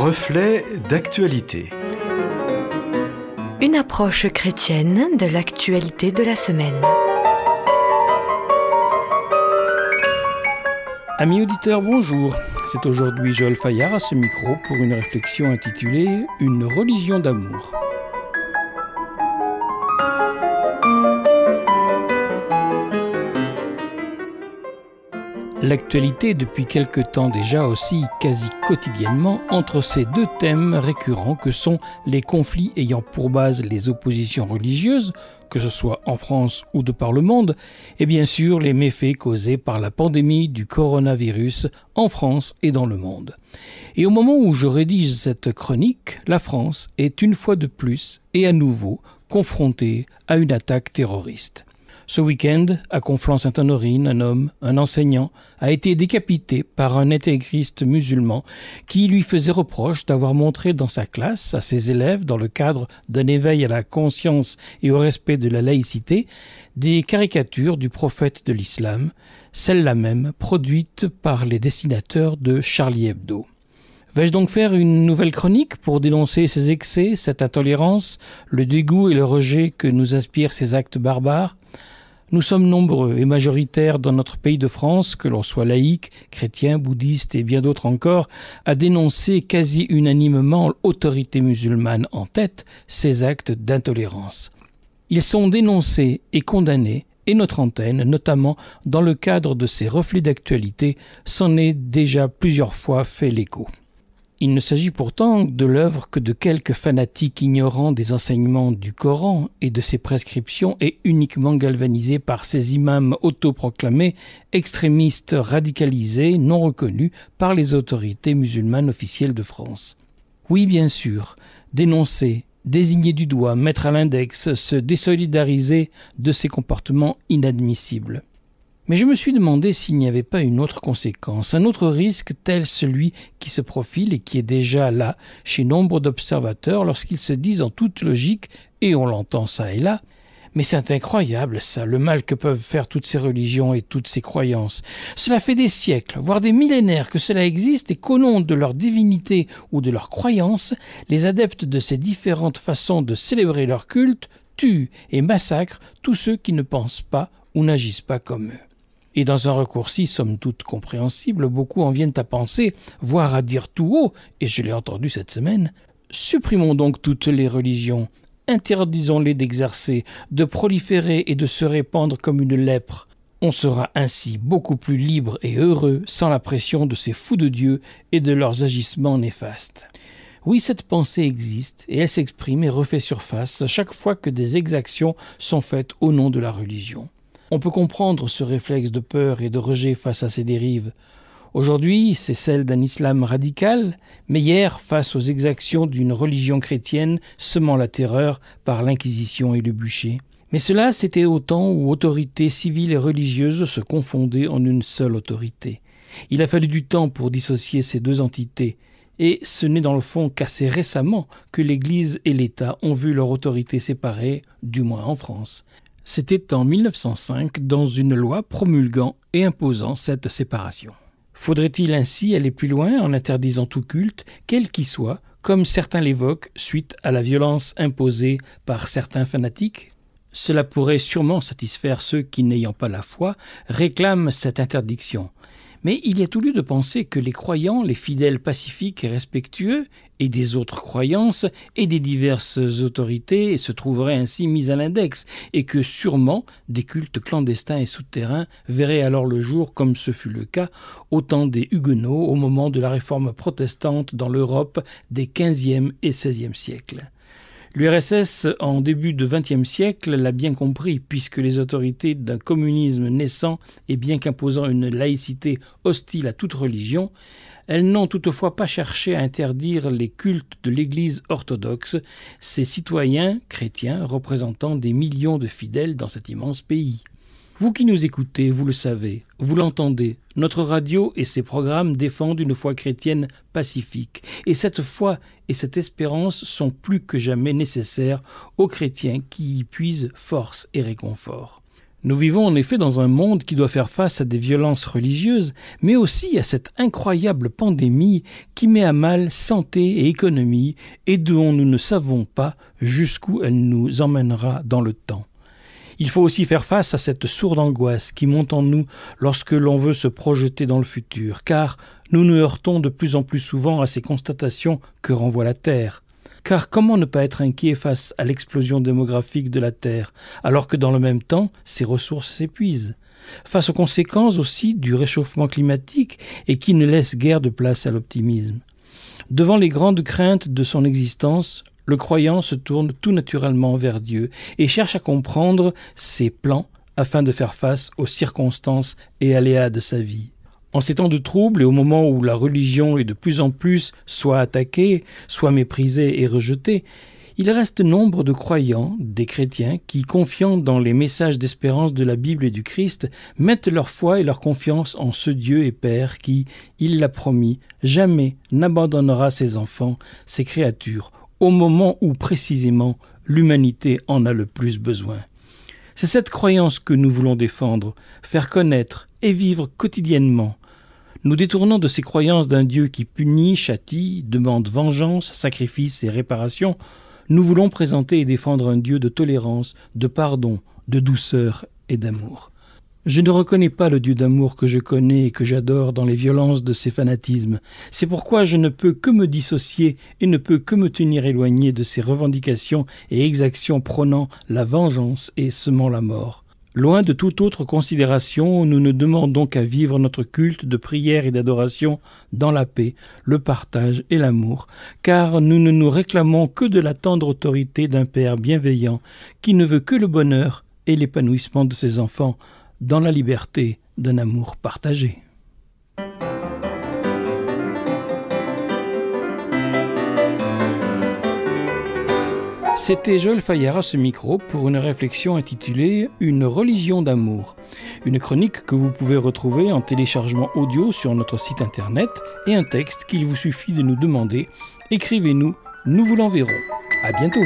Reflet d'actualité. Une approche chrétienne de l'actualité de la semaine. Amis auditeurs, bonjour. C'est aujourd'hui Joël Fayard à ce micro pour une réflexion intitulée Une religion d'amour. L'actualité depuis quelque temps déjà aussi quasi quotidiennement entre ces deux thèmes récurrents que sont les conflits ayant pour base les oppositions religieuses, que ce soit en France ou de par le monde, et bien sûr les méfaits causés par la pandémie du coronavirus en France et dans le monde. Et au moment où je rédige cette chronique, la France est une fois de plus et à nouveau confrontée à une attaque terroriste. Ce week-end, à Conflans-Sainte-Honorine, un homme, un enseignant, a été décapité par un intégriste musulman qui lui faisait reproche d'avoir montré dans sa classe à ses élèves, dans le cadre d'un éveil à la conscience et au respect de la laïcité, des caricatures du prophète de l'islam, celles-là même produites par les dessinateurs de Charlie Hebdo. Vais-je donc faire une nouvelle chronique pour dénoncer ces excès, cette intolérance, le dégoût et le rejet que nous inspirent ces actes barbares? Nous sommes nombreux et majoritaires dans notre pays de France, que l'on soit laïque, chrétien, bouddhiste et bien d'autres encore, à dénoncer quasi unanimement l'autorité musulmane en tête ces actes d'intolérance. Ils sont dénoncés et condamnés et notre antenne, notamment dans le cadre de ces reflets d'actualité, s'en est déjà plusieurs fois fait l'écho. Il ne s'agit pourtant de l'œuvre que de quelques fanatiques ignorants des enseignements du Coran et de ses prescriptions et uniquement galvanisés par ces imams autoproclamés, extrémistes radicalisés, non reconnus par les autorités musulmanes officielles de France. Oui, bien sûr, dénoncer, désigner du doigt, mettre à l'index, se désolidariser de ces comportements inadmissibles. Mais je me suis demandé s'il n'y avait pas une autre conséquence, un autre risque tel celui qui se profile et qui est déjà là chez nombre d'observateurs lorsqu'ils se disent en toute logique, et on l'entend ça et là, mais c'est incroyable ça, le mal que peuvent faire toutes ces religions et toutes ces croyances. Cela fait des siècles, voire des millénaires que cela existe et qu'au nom de leur divinité ou de leur croyance, les adeptes de ces différentes façons de célébrer leur culte tuent et massacrent tous ceux qui ne pensent pas ou n'agissent pas comme eux. Et dans un raccourci somme toute compréhensible, beaucoup en viennent à penser, voire à dire tout haut, et je l'ai entendu cette semaine, supprimons donc toutes les religions, interdisons-les d'exercer, de proliférer et de se répandre comme une lèpre. On sera ainsi beaucoup plus libre et heureux sans la pression de ces fous de Dieu et de leurs agissements néfastes. Oui, cette pensée existe et elle s'exprime et refait surface chaque fois que des exactions sont faites au nom de la religion. On peut comprendre ce réflexe de peur et de rejet face à ces dérives. Aujourd'hui, c'est celle d'un islam radical, mais hier, face aux exactions d'une religion chrétienne semant la terreur par l'inquisition et le bûcher. Mais cela, c'était au temps où autorités civiles et religieuses se confondaient en une seule autorité. Il a fallu du temps pour dissocier ces deux entités, et ce n'est dans le fond qu'assez récemment que l'Église et l'État ont vu leur autorité séparée, du moins en France. C'était en 1905 dans une loi promulguant et imposant cette séparation. Faudrait-il ainsi aller plus loin en interdisant tout culte, quel qu'il soit, comme certains l'évoquent, suite à la violence imposée par certains fanatiques? Cela pourrait sûrement satisfaire ceux qui, n'ayant pas la foi, réclament cette interdiction. Mais il y a tout lieu de penser que les croyants, les fidèles pacifiques et respectueux, et des autres croyances, et des diverses autorités se trouveraient ainsi mis à l'index, et que sûrement des cultes clandestins et souterrains verraient alors le jour, comme ce fut le cas au temps des Huguenots au moment de la réforme protestante dans l'Europe des XVe et XVIe siècles. L'URSS, en début de XXe siècle, l'a bien compris, puisque les autorités d'un communisme naissant et bien qu'imposant une laïcité hostile à toute religion, elles n'ont toutefois pas cherché à interdire les cultes de l'Église orthodoxe, ces citoyens chrétiens représentant des millions de fidèles dans cet immense pays. Vous qui nous écoutez, vous le savez, vous l'entendez, notre radio et ses programmes défendent une foi chrétienne pacifique, et cette foi et cette espérance sont plus que jamais nécessaires aux chrétiens qui y puisent force et réconfort. Nous vivons en effet dans un monde qui doit faire face à des violences religieuses, mais aussi à cette incroyable pandémie qui met à mal santé et économie et dont nous ne savons pas jusqu'où elle nous emmènera dans le temps. Il faut aussi faire face à cette sourde angoisse qui monte en nous lorsque l'on veut se projeter dans le futur, car nous nous heurtons de plus en plus souvent à ces constatations que renvoie la Terre. Car comment ne pas être inquiet face à l'explosion démographique de la Terre, alors que dans le même temps, ses ressources s'épuisent? Face aux conséquences aussi du réchauffement climatique et qui ne laisse guère de place à l'optimisme. Devant les grandes craintes de son existence, le croyant se tourne tout naturellement vers Dieu et cherche à comprendre ses plans afin de faire face aux circonstances et aléas de sa vie. En ces temps de troubles et au moment où la religion est de plus en plus soit attaquée, soit méprisée et rejetée, il reste nombre de croyants, des chrétiens, qui, confiant dans les messages d'espérance de la Bible et du Christ, mettent leur foi et leur confiance en ce Dieu et Père qui, il l'a promis, jamais n'abandonnera ses enfants, ses créatures, au moment où précisément l'humanité en a le plus besoin. C'est cette croyance que nous voulons défendre, faire connaître et vivre quotidiennement. Nous détournons de ces croyances d'un Dieu qui punit, châtie, demande vengeance, sacrifice et réparation. Nous voulons présenter et défendre un Dieu de tolérance, de pardon, de douceur et d'amour. Je ne reconnais pas le Dieu d'amour que je connais et que j'adore dans les violences de ses fanatismes. C'est pourquoi je ne peux que me dissocier et ne peux que me tenir éloigné de ses revendications et exactions prônant la vengeance et semant la mort. Loin de toute autre considération, nous ne demandons qu'à vivre notre culte de prière et d'adoration dans la paix, le partage et l'amour, car nous ne nous réclamons que de la tendre autorité d'un Père bienveillant qui ne veut que le bonheur et l'épanouissement de ses enfants dans la liberté d'un amour partagé. C'était Joël Fayard à ce micro pour une réflexion intitulée Une religion d'amour. Une chronique que vous pouvez retrouver en téléchargement audio sur notre site internet et un texte qu'il vous suffit de nous demander. Écrivez-nous, nous vous l'enverrons. À bientôt!